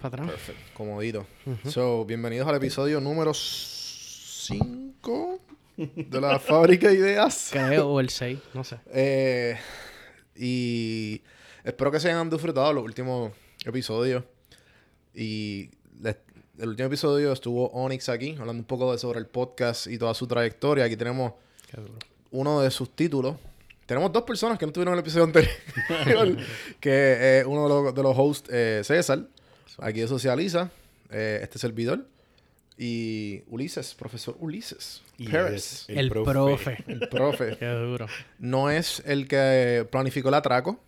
para atrás. Perfecto, comodito. So, bienvenidos al episodio número 5 de la Fábrica de Ideas. Creo, o el 6, no sé. Eh, y espero que se hayan disfrutado los últimos episodios. Y les- el último episodio estuvo Onyx aquí, hablando un poco de, sobre el podcast y toda su trayectoria. Aquí tenemos uno de sus títulos. Tenemos dos personas que no tuvieron el episodio anterior. que es uno de los, de los hosts, eh, César, aquí de Socializa, eh, este servidor. Y Ulises, profesor Ulises. Y Pérez. El, profe. El profe. Qué duro. No es el que planificó el atraco,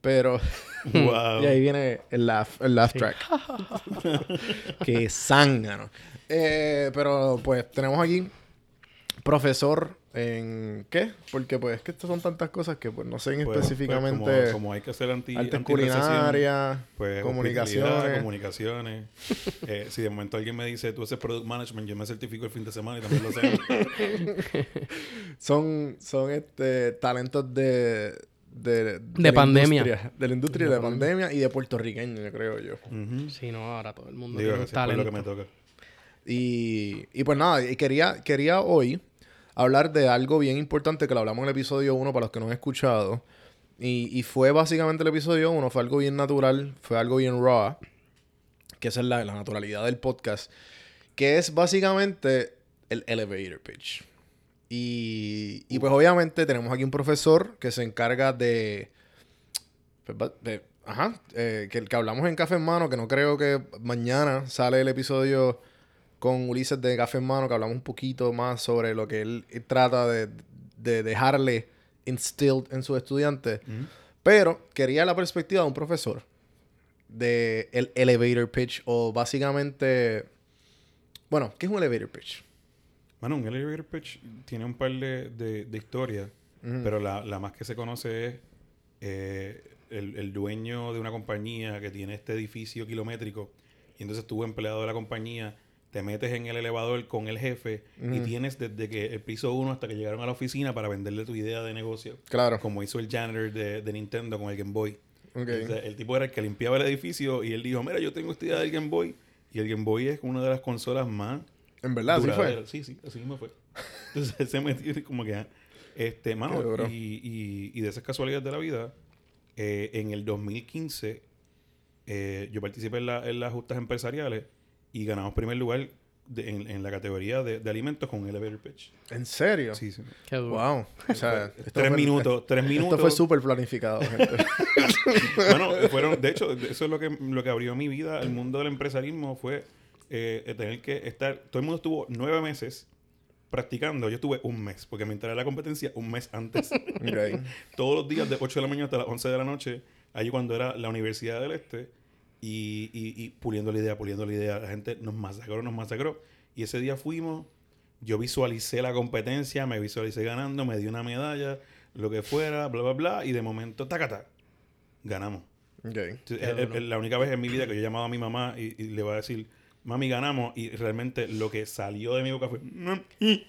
pero... Wow. Y ahí viene el laugh, el laugh Sí. track. que zángano. Eh, pero pues tenemos aquí profesor en ¿qué? Porque pues es que estas son tantas cosas que pues no sé en Pues, pues, específicamente como, como hay que hacer anti, artes culinarias, pues, comunicaciones. comunicaciones. Eh, si de momento alguien me dice, tú haces product management, yo me certifico el fin de semana y también lo sé. son son este talentos de de, De la pandemia. industria, de la industria de, pandemia y de puertorriqueño, yo creo yo. Ujú. Sí, no, ahora todo el mundo Digo, tiene un por lo talento. que me toca. Y, y pues nada, y quería, quería hoy hablar de algo bien importante que lo hablamos en el episodio 1 para los que no han escuchado. Y, y fue básicamente el episodio 1, fue algo bien natural, fue algo bien raw, que esa es la, la naturalidad del podcast, que es básicamente el elevator pitch. Y, y pues obviamente tenemos aquí un profesor que se encarga de... pues, de- ajá, eh, que, que hablamos en Café en Mano, que no creo que mañana sale el episodio con Ulises de Café en Mano, que hablamos un poquito más sobre lo que él, trata de, de dejarle instilled en sus estudiantes. Pero quería la perspectiva de un profesor de el elevator pitch o básicamente... Bueno, ¿qué es un elevator pitch? Bueno, un elevator pitch tiene un par de, de, de historias, pero la, la más que se conoce es eh, el, el dueño de una compañía que tiene este edificio kilométrico y entonces tú, empleado de la compañía, te metes en el elevador con el jefe y Ujú. tienes desde que el piso 1 hasta que llegaron a la oficina para venderle tu idea de negocio. Claro. Como hizo el janitor de, de Nintendo con el Game Boy. Ok. O sea, el tipo era el que limpiaba el edificio y él dijo, mira, yo tengo esta idea del Game Boy. Y el Game Boy es una de las consolas más En verdad, así fue. Sí, sí, así mismo fue. Entonces él se metió y como que... Este, mano, y, y, y de esas casualidades de la vida, eh, en el 2015 eh, yo participé en, la- en las justas empresariales y ganamos primer lugar de- en, en la categoría de, de alimentos con elevator pitch. ¿En serio? Sí, sí. Qué duro. Wow. O sea, Tres fue- minutos, tres minutos. Esto fue súper planificado, gente. bueno, fueron, de hecho, eso es lo que, lo que abrió mi vida. El mundo del empresarismo fue eh, tener que estar. Todo el mundo estuvo nueve meses practicando. Yo estuve un mes, porque me enteré de la competencia un mes antes. Ok. Todos los días de 8 de la mañana hasta las 11 de la noche, allí cuando era la Universidad del Este, y, y, y puliendo la idea, puliendo la idea. La gente nos masacró, nos masacró. Y ese día fuimos, yo visualicé la competencia, me visualicé ganando, me di una medalla, lo que fuera, bla, bla, bla, y de momento, tacata, ganamos. Ok. Entonces, la única vez en mi vida que yo he llamado a mi mamá y, y le voy a decir, mami, ganamos. Y realmente lo que salió de mi boca fue, mami,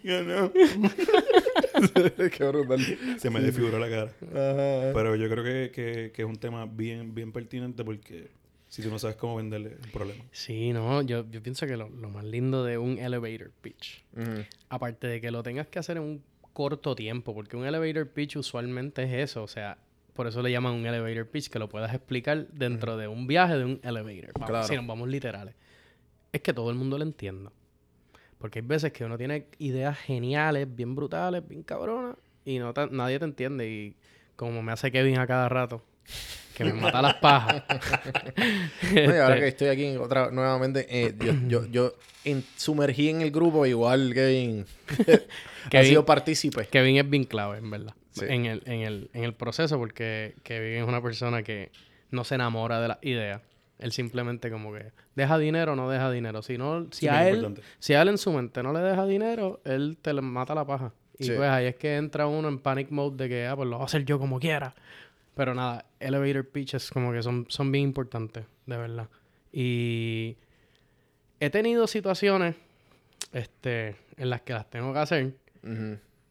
ganamos. Qué brutal. Se me desfiguró la cara. Ajá. Pero yo creo que, que- que es un tema bien, bien pertinente porque si tú no sabes cómo venderle, un problema. Sí, no, yo, yo pienso que lo, lo más lindo de un elevator pitch, aparte de que lo tengas que hacer en un corto tiempo, porque un elevator pitch usualmente es eso, o sea, por eso le llaman un elevator pitch, que lo puedas explicar dentro de un viaje de un elevator. Vamos, Claro. Si nos vamos literales. Es que todo el mundo lo entienda. Porque hay veces que uno tiene ideas geniales, bien brutales, bien cabronas, y no nadie te entiende. Y como me hace Kevin a cada rato, que me mata las pajas. No, y ahora Este, que estoy aquí otra, nuevamente, eh, yo, yo, yo en- sumergí en el grupo, igual Kevin ha Kevin- sido partícipe. Kevin es bien clave, en verdad. Sí. En, el, en, el, en el proceso, porque Kevin es una persona que no se enamora de las ideas. Él simplemente como que deja dinero o no deja dinero. Si no, si Sí, a él, importante. si a él en su mente no le deja dinero, él te le mata la paja. Y Sí. pues ahí es que entra uno en panic mode de que, ah, pues lo voy a hacer yo como quiera. Pero nada, elevator pitches como que son, son bien importantes, de verdad. Y he tenido situaciones este, en las que las tengo que hacer.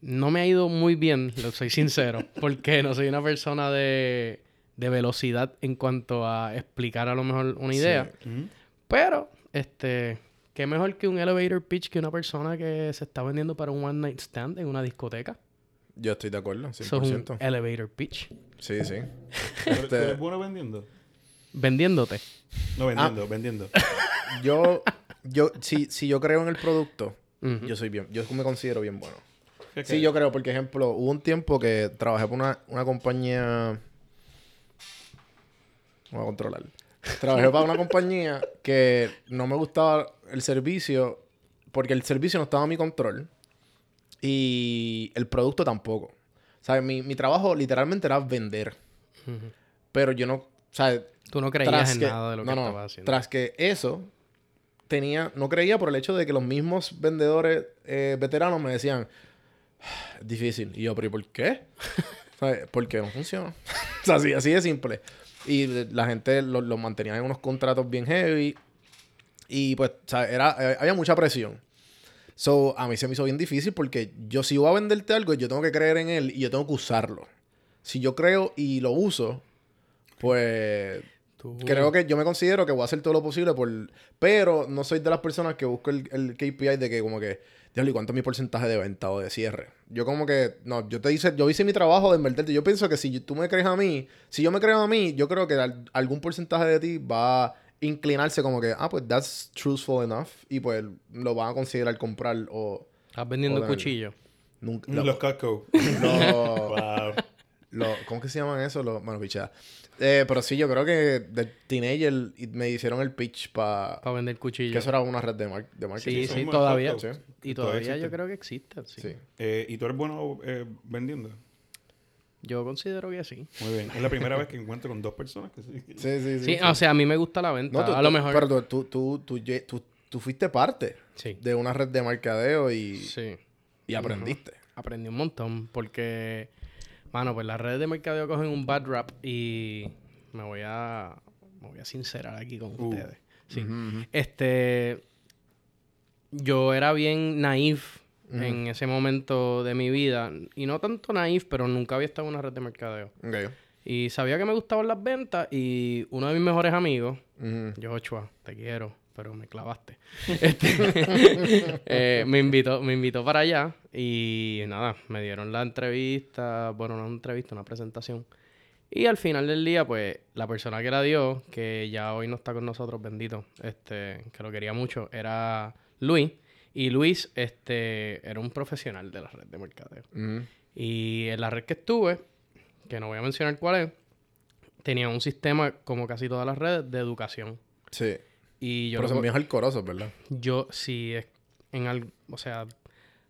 No me ha ido muy bien, lo soy sincero, porque no soy una persona de, de velocidad en cuanto a explicar a lo mejor una idea. Pero, este, qué mejor que un elevator pitch que una persona que se está vendiendo para un one night stand en una discoteca. Yo estoy de acuerdo, Eso es un 100%. elevator pitch. Sí, sí. ¿Tú eres- tú Este- eres bueno vendiendo? Vendiéndote. No, Ah. vendiendo, vendiendo. Yo, yo, si, si yo creo en el producto, yo soy bien, yo me considero bien bueno. ¿Qué Sí, yo creo, porque ejemplo, hubo un tiempo que trabajé por una, una compañía. Voy a controlar. Trabajé para una compañía que no me gustaba el servicio porque el servicio no estaba a mi control y el producto tampoco. Sea, mi, mi trabajo literalmente era vender. Pero yo no. Sea, Tú no creías en que, nada de lo no, que no, estabas haciendo. Tras que eso tenía, no creía por el hecho de que los mismos vendedores eh, veteranos me decían, "Ah, difícil. Y yo, pero ¿y por qué? ¿Sabes? Porque no funciona. o sea, así, así de simple. Y la gente los los mantenía en unos contratos bien heavy. Y pues, o sea, era, eh, había mucha presión. So, a mí se me hizo bien difícil porque yo si voy a venderte algo, yo tengo que creer en él y yo tengo que usarlo. Si yo creo y lo uso, pues Tú- Creo que yo me considero que voy a hacer todo lo posible por... Pero no soy de las personas que busco el, el KPI de que como que... Diablo, ¿y cuánto es mi porcentaje de venta o de cierre? Yo como que... No, yo te hice... Yo hice mi trabajo de invertirte. Yo pienso que si tú me crees a mí... Si yo me creo a mí, yo creo que al- algún porcentaje de ti va a inclinarse como que... Ah, pues that's truthful enough. Y pues lo van a considerar comprar o... Estás vendiendo Joder. cuchillo. Nunca... Lo- Los Costco. lo- wow. lo- ¿Cómo que se llaman eso? Los, bueno, pichada. Eh, pero sí, yo creo que de teenager me hicieron el pitch para... Para vender cuchillo. Que eso era una red de, mar- de marketing. Sí, sí, todavía. Sí. Y Todavía todavía yo creo que existen. Sí. Sí. Eh, ¿Y tú eres bueno eh, vendiendo? Yo considero que sí. Muy bien. Es la primera vez que encuentro con dos personas que sí. Sí, sí, sí. Sí, o sea, a mí me gusta la venta. No, tú- a lo mejor. Pero tú, tú, tú, tú, lle- tú- tú fuiste parte Sí. de una red de mercadeo y, Sí. y aprendiste. Aprendí un montón porque, mano, pues las redes de mercadeo cogen un bad rap y me voy a, me voy a sincerar aquí con Uh. ustedes. Sí. Este, yo era bien naif en ese momento de mi vida y no tanto naif, pero nunca había estado en una red de mercadeo. Y sabía que me gustaban las ventas y uno de mis mejores amigos, Ujú. Joshua, te quiero, pero me clavaste. Este, eh, me invitó, me invitó para allá y nada, me dieron la entrevista, bueno, no una entrevista, una presentación. Y al final del día, pues, la persona que la dio, que ya hoy no está con nosotros, bendito, este, que lo quería mucho, era Luis. Y Luis, este, era un profesional de la red de mercadeo. Y en la red que estuve, que no voy a mencionar cuál es, tenía un sistema, como casi todas las redes, de educación. Sí. Y yo, Pero son bien alcorosos, ¿verdad? yo sí, es en algo, o sea,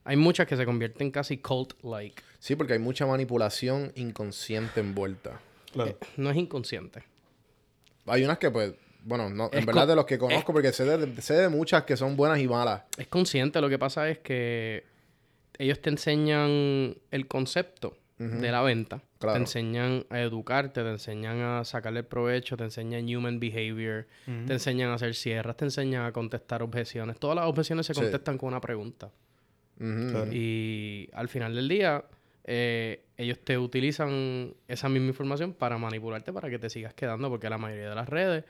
hay muchas que se convierten casi cult-like. Sí, porque hay mucha manipulación inconsciente envuelta. Claro. No es inconsciente. Hay unas que, pues, bueno, no, en verdad de los que conozco, porque sé de, sé de muchas que son buenas y malas. Es consciente, lo que pasa es que ellos te enseñan el concepto de la venta. Claro. Te enseñan a educarte, te enseñan a sacarle el provecho, te enseñan human behavior, te enseñan a hacer cierres, te enseñan a contestar objeciones. Todas las objeciones se Sí. contestan con una pregunta. Claro. Y al final del día, eh, ellos te utilizan esa misma información para manipularte para que te sigas quedando, porque la mayoría de las redes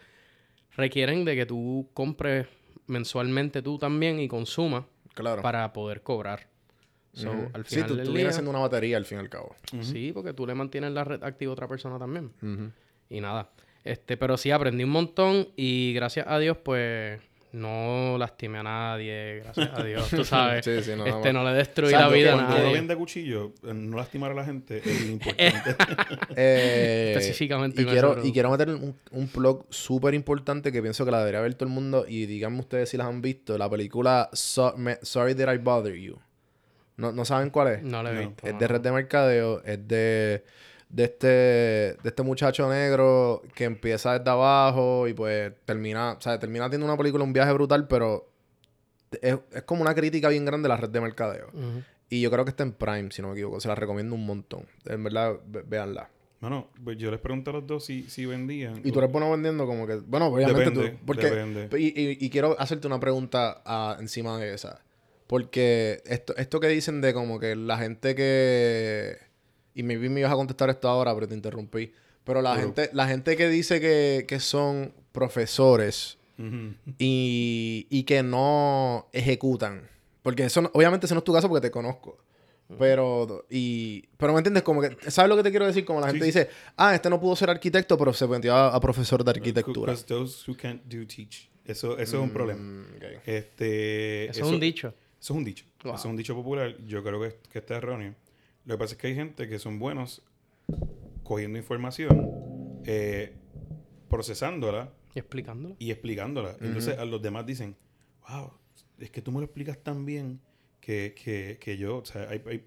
requieren de que tú compres mensualmente tú también y consumas Claro. para poder cobrar. So, Ujú. al sí, tú, tú vienes siendo una batería al fin y al cabo. sí, porque tú le mantienes la red activa a otra persona también. Y nada. Este, pero sí aprendí un montón y gracias a Dios, pues, no lastimé a nadie, gracias a Dios, tú sabes. Sí, sí, no, este, no. le destruí O sea, la vida a Cuando nadie. vende cuchillo, eh, no lastimar a la gente es importante. Eh, Específicamente y quiero, y quiero meter un, un plug súper importante que pienso que la debería ver todo el mundo. Y díganme ustedes si las han visto. La película So- Me- Sorry That I Bother You. ¿No, ¿no saben cuál es? No le he No. visto. Es no, de. Red de Mercadeo. Es de, de, este, de este muchacho negro que empieza desde abajo y pues termina, o sea, termina teniendo una película, un viaje brutal, pero es, es como una crítica bien grande a la red de mercadeo. Y yo creo que está en Prime, si no me equivoco. Se la recomiendo un montón. En verdad, ve- véanla. Bueno, pues yo les pregunté a los dos si, si vendían. Y tú eres bueno vendiendo como que... Bueno, obviamente Depende, tú... Porque, depende. Y, y- y quiero hacerte una pregunta ah, encima de esa. Porque esto, esto que dicen de como que la gente que... Y maybe me ibas a contestar esto ahora, pero te interrumpí. Pero la gente, la gente que dice que, que son profesores y, y que no ejecutan. Porque eso no- obviamente eso no es tu caso porque te conozco. Pero, y, pero me entiendes, como que, ¿sabes lo que te quiero decir? Como la gente Sí. dice, ah, este no pudo ser arquitecto, pero se metió a, a profesor de arquitectura. Because those who can't do teach. Eso, eso es un problema. Mm, ok. Este, Eso, es un dicho. Eso es un dicho. Wow. Eso es un dicho popular. Yo creo que, que está erróneo. Lo que pasa es que hay gente que son buenos cogiendo información, eh, procesándola Y explicándolo. y explicándola. Entonces a los demás dicen, wow, es que tú me lo explicas tan bien que, que, que yo, o sea, hay- hay-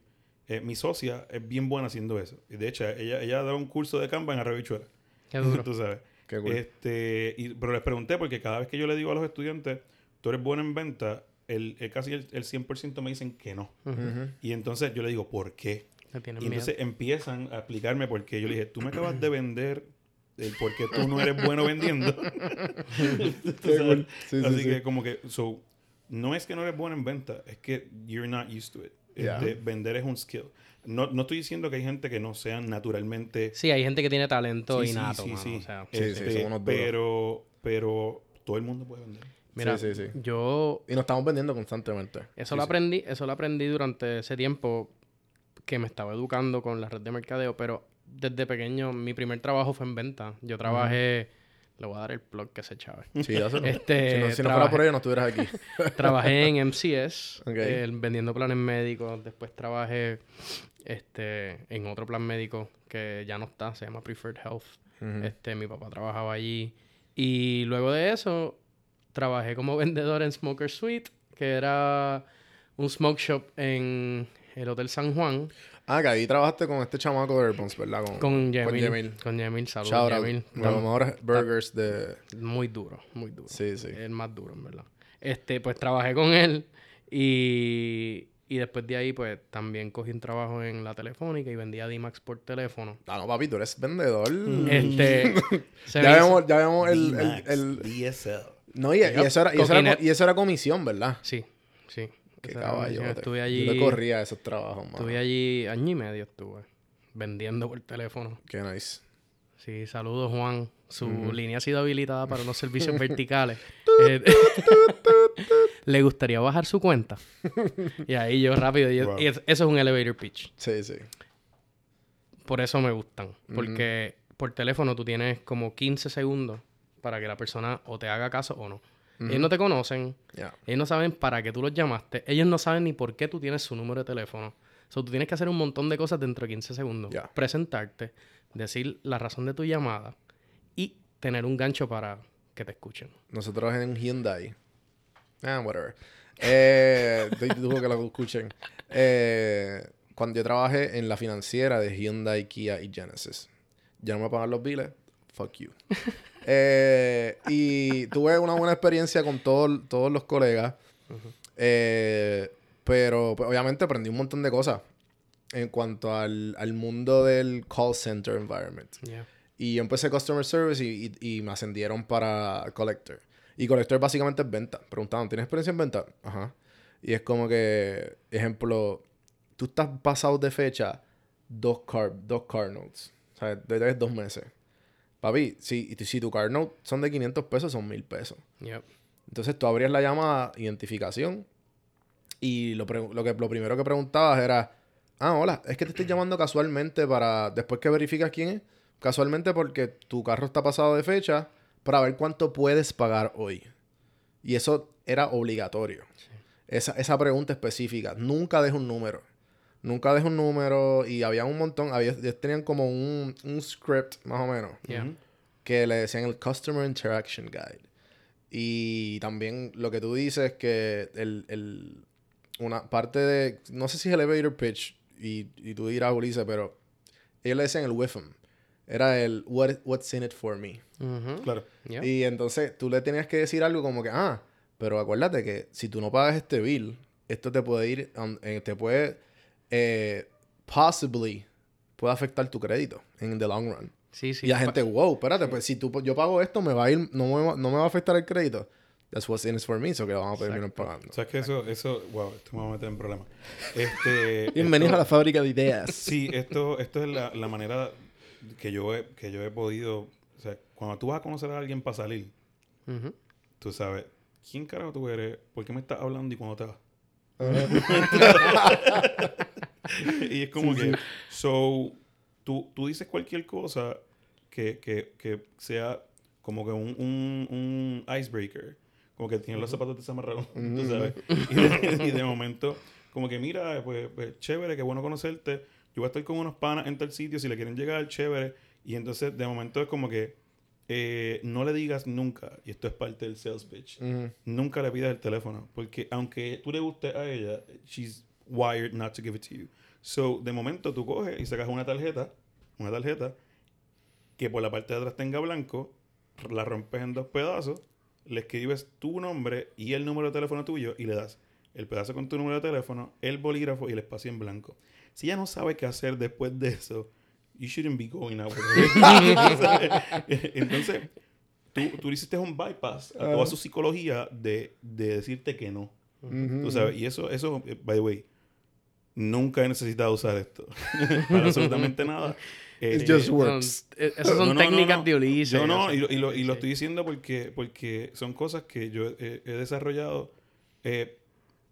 eh, mi socia es bien buena haciendo eso. Y de hecho, ella, ella da un curso de Canva en Arrebichuela. Qué duro. tú sabes. Qué cool. Este, y, pero les pregunté porque cada vez que yo le digo a los estudiantes, tú eres bueno en venta, el, el casi el, el 100% me dicen que no. Ujú. Ujú. Y entonces yo le digo, ¿por qué? Y miedo. entonces empiezan a explicarme por qué. Yo le dije, tú me acabas de vender el por qué tú no eres bueno vendiendo. Sí, sí, Así sí. que como que, so, no es que no eres bueno en venta, es que you're not used to it. Yeah. Este, vender es un skill. No, no estoy diciendo que hay gente que no sean naturalmente Sí, hay gente que tiene talento Sí, sí, innato, sí, mano, sí. o sea, Este, pero, pero todo el mundo puede vender. Mira, Sí, sí, sí. yo Y nos estamos vendiendo constantemente. eso lo aprendí, eso lo aprendí durante ese tiempo que me estaba educando con la red de mercadeo, pero desde pequeño mi primer trabajo fue en venta. Yo trabajé, le voy a dar el plug que se chave. Sí, dáselo. Este, si no, si no fuera por ello, no estuvieras aquí. Trabajé en MCS, eh, vendiendo planes médicos. Después trabajé este, en otro plan médico que ya no está, se llama Preferred Health. Ujú. Este, mi papá trabajaba allí. Y luego de eso, trabajé como vendedor en Smoker Suite, que era un smoke shop en el Hotel San Juan, Ah, que ahí trabajaste con este chamaco de Airpods, ¿verdad? Con, con Yemil. Con Yemil. Saludos, Shout out. Yemil. Uno de los mejores burgers de... Muy duro, muy duro. Sí, sí. El más duro, en verdad. Este, pues trabajé con él y, y después de ahí, pues también cogí un trabajo en la telefónica y vendía D-Max por teléfono. Ah, no, papi, tú eres vendedor. Este, ya, vemos, ya vemos el... el, D-Max, el- DSL. No, y, y eso era, y, eso era, Coquinet. co- y eso era comisión, ¿verdad? Sí, sí. Qué caballo. Estuve allí, Yo le corría esos trabajos, mano. estuve allí año y medio estuve vendiendo por teléfono. Qué nice. Sí, saludos Juan. Su línea ha sido habilitada para unos servicios verticales. Eh, Le gustaría bajar su cuenta. y ahí yo rápido. y- Wow. y es- eso es un elevator pitch. Sí, sí. Por eso me gustan. Porque por teléfono tú tienes como 15 segundos para que la persona o te haga caso o no. Ellos no te conocen. Ellos no saben para qué tú los llamaste. Ellos no saben ni por qué tú tienes su número de teléfono. O sea, tú tienes que hacer un montón de cosas dentro de 15 segundos. Presentarte, decir la razón de tu llamada y tener un gancho para que te escuchen. Nosotros en Hyundai. Ah, whatever. Eh, que lo escuchen. Eh, cuando yo trabajé en la financiera de Hyundai, Kia y Genesis. Ya no me pagan los biles. Fuck you. Eh, y tuve una buena experiencia con todo- todos los colegas. Eh, pero pues, obviamente aprendí un montón de cosas en cuanto al, al mundo del call center environment. Yeah. Y yo empecé Customer Service y, y- y me ascendieron para Collector. Y Collector básicamente es venta. Preguntaban, ¿tienes experiencia en venta? Ajá. Y es como que, ejemplo, tú estás pasado de fecha dos car, dos car notes. O sea, debes dos meses. Papi, si, si tu car note son de 500 pesos, son 1000 pesos. Yep. Entonces tú abrías la llamada identificación y lo, que, lo primero que preguntabas era, ah, hola, es que te estoy llamando casualmente para, después que verificas quién es, casualmente porque tu carro está pasado de fecha para ver cuánto puedes pagar hoy. Y eso era obligatorio. Esa, esa pregunta específica. Nunca dejo un número. Nunca dejo un número y había un montón, había, ellos tenían como un, un script más o menos Yeah. Que le decían el Customer Interaction Guide. Y también lo que tú dices que el, el- una parte de, no sé si es elevator pitch, y, y tú dirás, Ulises, pero ellos le decían el WIFM. Era el What, What's in it for me. Claro. Y entonces tú le tenías que decir algo como que, ah, pero acuérdate que si tú no pagas este bill, esto te puede ir, um, eh, te puede, eh, possibly, puede afectar tu crédito en the long run. Sí, sí. y la gente, wow, espérate, pues si tú, yo pago esto, me va a ir, no me va, no me va a afectar el crédito. That's what's in it for me, so que lo vamos a terminar pagando. O sea, que eso, eso, wow, esto me va a meter en problemas. Este, Bienvenidos esto- a la fábrica de ideas. Sí, esto, esto es la, la manera que yo he, que yo he podido, o sea, cuando tú vas a conocer a alguien para salir, tú sabes, ¿quién carajo tú eres? ¿Por qué me estás hablando y cuándo te vas? Y es como que, so, tú, tú dices cualquier cosa que, que, que sea como que un, un, un icebreaker, como que tienes los zapatos desamarrados, tú sabes, y de, y de momento, como que mira, pues, pues, chévere, qué bueno conocerte, yo voy a estar con unos panas en tal sitio, si le quieren llegar, chévere, y entonces de momento es como que eh, no le digas nunca, y esto es parte del sales pitch, nunca le pidas el teléfono. Porque aunque tú le guste a ella, she's wired not to give it to you. So, de momento tú coges y sacas una tarjeta, una tarjeta, que por la parte de atrás tenga blanco, la rompes en dos pedazos, le escribes tu nombre y el número de teléfono tuyo y le das el pedazo con tu número de teléfono, el bolígrafo y el espacio en blanco. Si ella no sabe qué hacer después de eso, you shouldn't be going out with. Entonces, tú, tú hiciste un bypass a toda su psicología de, de decirte que no. Ujú. Tú sabes, y eso, eso, by the way, nunca he necesitado usar esto. Para absolutamente nada. It Eh, just No, works. eh, esas son no, no, técnicas no. de Ulises. Yo no, o sea, y lo, y lo- y lo estoy diciendo porque, porque son cosas que yo he, he desarrollado eh,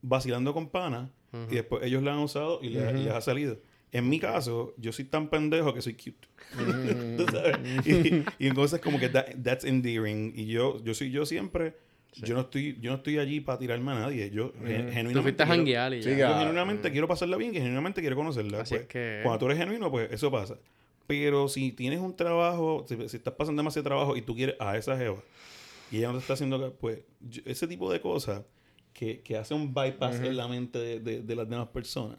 vacilando con panas y después ellos la han usado y, le- y les ha salido. En mi caso, yo soy tan pendejo que soy cute. ¿Tú sabes? Y, y entonces como que that- that's endearing. Y yo, yo soy yo siempre. Yo no estoy, yo no estoy allí para tirarme a nadie. Yo gen- genuinamente. Tú fuiste a janguear y ya. Sí, yo genuinamente quiero pasarla bien y genuinamente quiero conocerla. Así pues. es que- Cuando tú eres genuino, pues eso pasa. Pero si tienes un trabajo, si, si estás pasando demasiado trabajo y tú quieres a esa jeva y ella no te está haciendo, pues yo- ese tipo de cosas que, que hace un bypass en la mente de, de- de las demás personas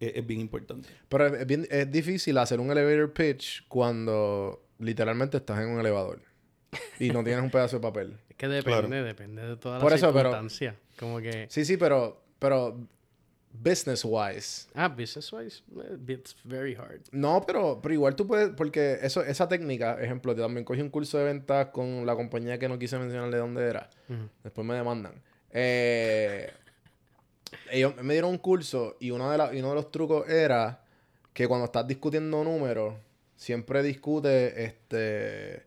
es, es bien importante. Pero es, bien, es difícil hacer un elevator pitch cuando literalmente estás en un elevador y no tienes un pedazo de papel. Es que depende, depende de todas Por las eso, pero- circunstancias. Como que... Sí, sí, pero, pero business wise. Ah, business wise, eh, it's very hard. No, pero, pero igual tú puedes, porque eso, esa técnica, ejemplo, yo también cogí un curso de ventas con la compañía que no quise mencionar de dónde era. Ujú. Después me demandan. Eh, ellos me dieron un curso y uno de, la- y uno de los trucos era que cuando estás discutiendo números, siempre discute este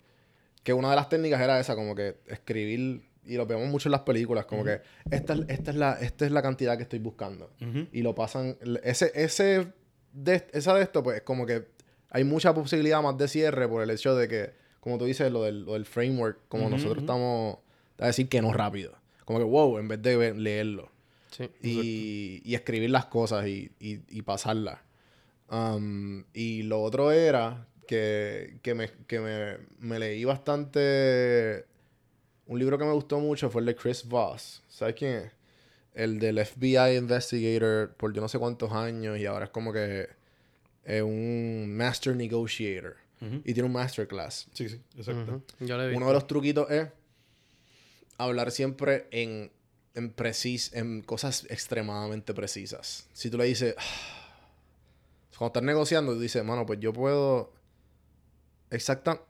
que una de las técnicas era esa, como que escribir, y lo vemos mucho en las películas, como que esta, es- esta, es la, esta es la cantidad que estoy buscando. Y lo pasan. Ese, ese de, esa de esto, pues como que hay mucha posibilidad más de cierre por el hecho de que, como tú dices, lo del, lo del framework, como nosotros estamos a decir que no rápido. Como que wow, en vez de leerlo. Sí. Y, y escribir las cosas y, y, y pasarlas. Um, y lo otro era que, que, me, que me, me leí bastante. Un libro que me gustó mucho fue el de Chris Voss. ¿Sabes quién es? El del FBI Investigator por yo no sé cuántos años y ahora es como que es un Master Negotiator. Y tiene un Masterclass. Sí, sí, exacto. Uno de los truquitos es hablar siempre en, en, precis en cosas extremadamente precisas. Si tú le dices, cuando estás negociando, tú dices, mano, pues yo puedo exacta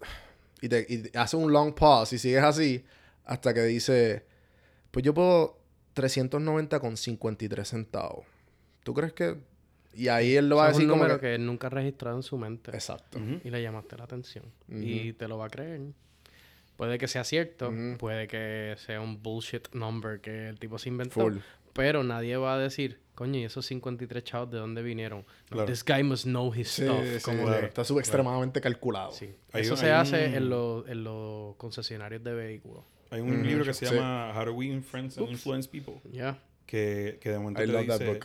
y te y hace un long pause y sigues así hasta que dice, pues yo puedo 390 con 53 centavos. ¿Tú crees que...? Y ahí él lo va a Eso es decir un como número que... que él nunca ha registrado en su mente. Exacto. Y le llamaste la atención. Y te lo va a creer. Puede que sea cierto, puede que sea un bullshit number que el tipo se inventó. Full. Pero nadie va a decir, coño, ¿y esos 53 chavos de dónde vinieron? Claro. This guy must know his Sí, stuff. sí, como claro. Está sub- extremadamente calculado. sí. Hay Eso un- se hay hace un- en, los- en los concesionarios de vehículos. Hay un Ujú. libro que se Sí. llama How to Win Friends and Influence People. Ya. Que, que de momento I te love that dice,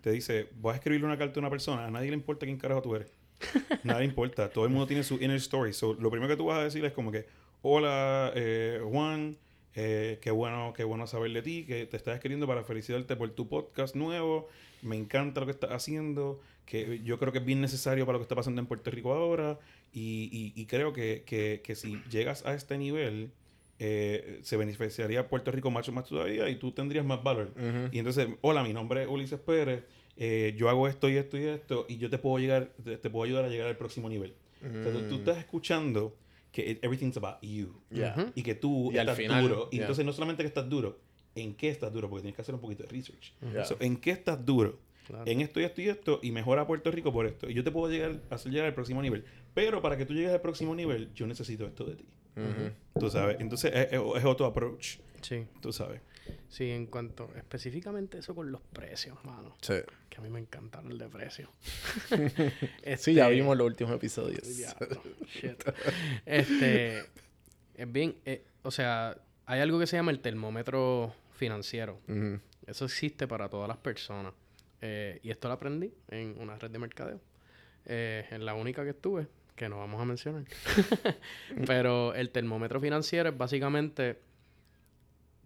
te dice, voy a escribirle una carta a una persona, a nadie le importa quién carajo tú eres. Nadie importa. Todo el mundo tiene su inner story. So, lo primero que tú vas a decir es como que, hola eh, Juan, eh, qué bueno, qué bueno saber de ti, que te estás escribiendo para felicitarte por tu podcast nuevo. Me encanta lo que estás haciendo, que yo creo que es bien necesario para lo que está pasando en Puerto Rico ahora. Y, y- y creo que, que- que si llegas a este nivel, eh, se beneficiaría Puerto Rico más, más todavía y tú tendrías más valor. Y entonces, hola, mi nombre es Ulises Pérez, eh, yo hago esto y esto y esto, y yo te puedo llegar, te, te puedo ayudar a llegar al próximo nivel. O sea, tú, tú estás escuchando que it- everything's about you. Yeah. Y que tú Y al estás final, duro. Y yeah. entonces no solamente que estás duro, ¿en qué estás duro? Porque tienes que hacer un poquito de research. Yeah. So, ¿En qué estás duro? Claro. en esto y esto y esto y mejora a Puerto Rico por esto. Y yo te puedo llegar, hacer llegar al próximo nivel. Pero para que tú llegues al próximo nivel, yo necesito esto de ti. Ujú. Tú sabes. Entonces es, es- es otro approach. Sí, Tú sabes. Sí, en cuanto específicamente eso con los precios, mano. Sí. Que a mí me encanta el de precios. Sí, ya Este, vimos los últimos episodios. Diablo, shit. Este, es bien, eh, o sea, hay algo que se llama el termómetro financiero. Eso existe para todas las personas. Eh, y esto lo aprendí en una red de mercadeo. Eh, en la única que estuve, que no vamos a mencionar. Pero el termómetro financiero es básicamente,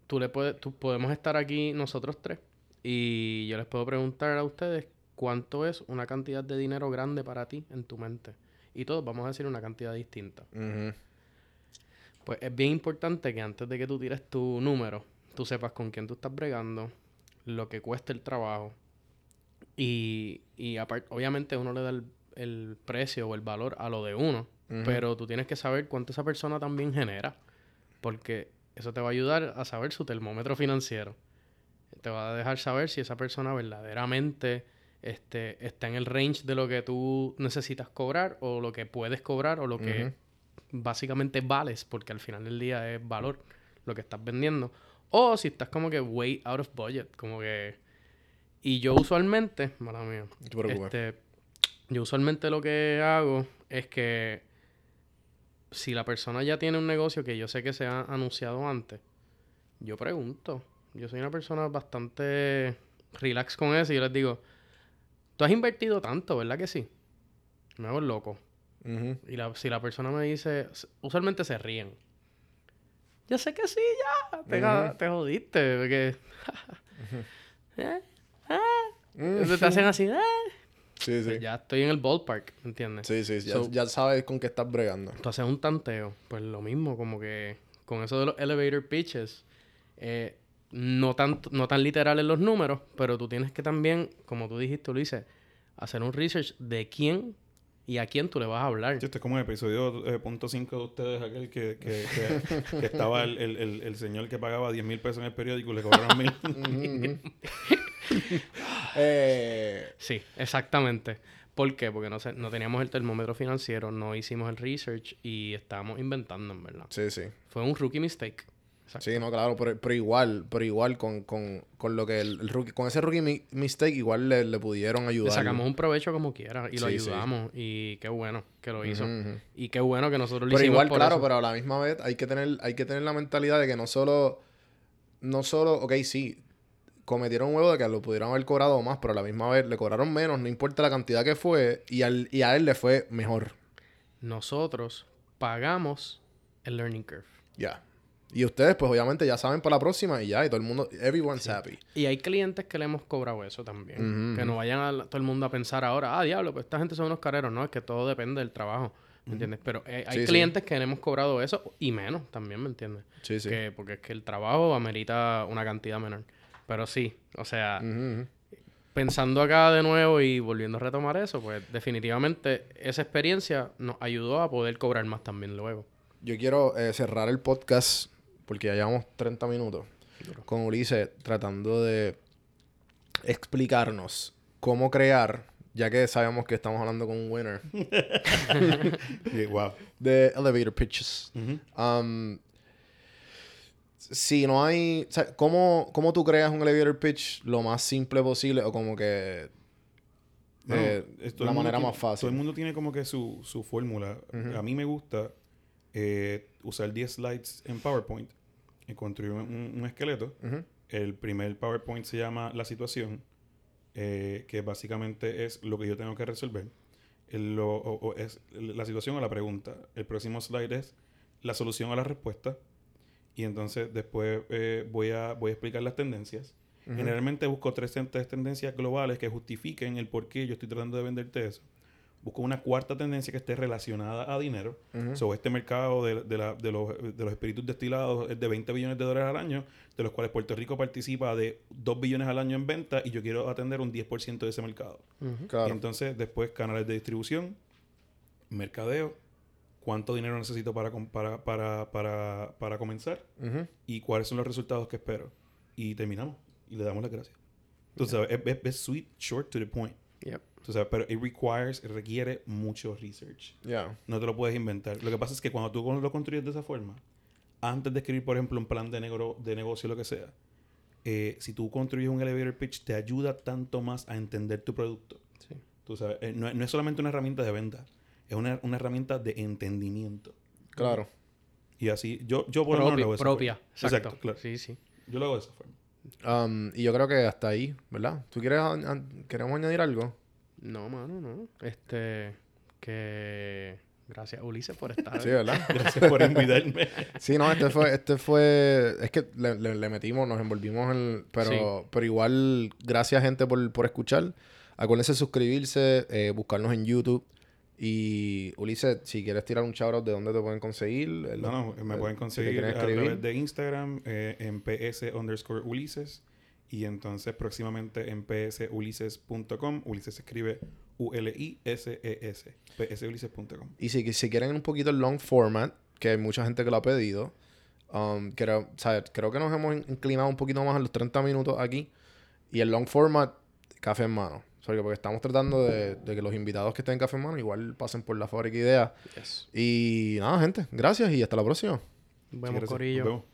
tú le puedes, tú podemos estar aquí nosotros tres y yo les puedo preguntar a ustedes cuánto es una cantidad de dinero grande para ti en tu mente. Y todos vamos a decir una cantidad distinta. Pues es bien importante que antes de que tú tires tu número, tú sepas con quién tú estás bregando, lo que cuesta el trabajo. Y, y aparte, obviamente uno le da el, el precio o el valor a lo de uno, pero tú tienes que saber cuánto esa persona también genera, porque eso te va a ayudar a saber su termómetro financiero. Te va a dejar saber si esa persona verdaderamente este, está en el range de lo que tú necesitas cobrar o lo que puedes cobrar o lo que básicamente vales, porque al final del día es valor lo que estás vendiendo. O si estás como que way out of budget, como que... Y yo usualmente, mala mía, este, yo usualmente lo que hago es que si la persona ya tiene un negocio que yo sé que se ha anunciado antes, yo pregunto. Yo soy una persona bastante relax con eso y yo les digo, tú has invertido tanto, ¿verdad que sí? Me hago el loco. Y la- si la persona me dice, usualmente se ríen. Yo sé que sí, ya. Te, te jodiste. Porque. ¿Eh? ¿Eh? Mm. Entonces te hacen así, ¿eh? Sí, sí. Pues ya estoy en el ballpark, ¿entiendes? Sí, sí. Ya, So- ya sabes con qué estás bregando. Tú haces un tanteo. Pues lo mismo, como que con eso de los elevator pitches, eh, no, tan, no tan literal en los números, pero tú tienes que también, como tú dijiste, Ulises, hacer un research de quién y a quién tú le vas a hablar. Sí, Este es como el episodio eh, punto 5 de ustedes, aquel que, que, que, que estaba el, el, el, el señor que pagaba 10 mil pesos en el periódico y le cobraron mil. Eh, Sí, exactamente. ¿Por qué? Porque no, se- no teníamos el termómetro financiero, no hicimos el research y estábamos inventando, en verdad. sí, sí. Fue un rookie mistake. Exacto. Sí, no, claro, pero, pero igual, pero igual con, con, con lo que el, el rookie, con ese rookie mi- mistake igual le, le pudieron ayudar. Le sacamos un provecho como quiera y lo Sí, sí. ayudamos. Y qué bueno que lo hizo. Y qué bueno que nosotros lo Pero hicimos igual, por claro, eso. pero a la misma vez hay que tener, hay que tener la mentalidad de que no solo, no solo, ok, sí, cometieron un huevo de que lo pudieran haber cobrado más, pero a la misma vez le cobraron menos, no importa la cantidad que fue, y, al, y a él le fue mejor. Nosotros pagamos el learning curve. Ya. Y ustedes, pues obviamente ya saben para la próxima y ya, y todo el mundo, everyone's happy. Y hay clientes que le hemos cobrado eso también. Que no vayan a todo el mundo a pensar ahora, ah, diablo, pues esta gente son unos careros. No, es que todo depende del trabajo. ¿Me entiendes? Pero eh, hay Sí, sí. clientes que le hemos cobrado eso y menos también, ¿me entiendes? Sí, sí. Que, porque es que el trabajo amerita una cantidad menor. Pero sí, o sea, pensando acá de nuevo y volviendo a retomar eso, pues definitivamente esa experiencia nos ayudó a poder cobrar más también luego. Yo quiero eh, cerrar el podcast, porque ya llevamos 30 minutos, con Ulises tratando de explicarnos cómo crear, ya que sabemos que estamos hablando con un winner, wow. de elevator pitches. Um, si no hay... o sea, ¿cómo, ¿Cómo tú creas un elevator pitch lo más simple posible o como que... Bueno, eh, la manera tiene- más fácil? Todo el mundo tiene como que su, su fórmula. A mí me gusta eh, usar 10 slides en PowerPoint y construir un, un esqueleto. El primer PowerPoint se llama La situación, eh, que básicamente es lo que yo tengo que resolver. El- lo- o- o es la situación a la pregunta. El próximo slide es la solución a la respuesta. Y entonces después eh, voy, a, voy a explicar las tendencias. Generalmente busco tres, tres tendencias globales que justifiquen el por qué yo estoy tratando de venderte eso. Busco una cuarta tendencia que esté relacionada a dinero. Ujú. Sobre este mercado de, de la- de los, de los espíritus destilados es de 20 billones de dólares al año, de los cuales Puerto Rico participa de 2 billones al año en venta y yo quiero atender un 10% de ese mercado. Y Claro. entonces después canales de distribución, mercadeo, cuánto dinero necesito para, para, para, para, para comenzar y cuáles son los resultados que espero. Y terminamos y le damos las gracias. Sabes, es, sweet, short to the point. Yep. Pero it requires, requiere mucho research. Ya. No te lo puedes inventar. Lo que pasa es que cuando tú lo construyes de esa forma, antes de escribir, por ejemplo, un plan de, negro, de negocio, lo que sea, eh, si tú construyes un elevator pitch, te ayuda tanto más a entender tu producto. Sí. Tú sabes, eh, no, no es solamente una herramienta de venta, es una, una herramienta de entendimiento. Claro. Y así, yo, yo por lo menos lo hago de Propia, esa propia. forma. Exacto. Exacto, claro. Sí, sí. Yo lo hago de esa forma. Um, y yo creo que hasta ahí, ¿verdad? ¿Tú quieres queremos añadir algo? No, mano, no. Este, que... Gracias, Ulises, por estar. Sí, ¿verdad? Gracias por invitarme. Sí, no, este fue, este fue, es que le, le- le metimos, nos envolvimos en, pero, pero igual, gracias gente por, por escuchar. Acuérdense de suscribirse, eh, buscarnos en YouTube. Y Ulises, si quieres tirar un shout de dónde te pueden conseguir. el- No, no, me el- pueden conseguir a través de Instagram eh, en ps underscore Ulises y entonces próximamente en psulises.com. Ulises se escribe U-L-I-S-E-S. psulises.com. Y si, si quieren un poquito el long format, que hay mucha gente que lo ha pedido, um, creo, creo que nos hemos in- inclinado un poquito más a los 30 minutos aquí. Y el long format, café en mano. Porque, porque estamos tratando de, de que los invitados que estén en café en mano igual pasen por la fábrica idea. Yes. Y nada, gente, gracias y hasta la próxima. Nos vemos, Sí. Corillo. Nos vemos.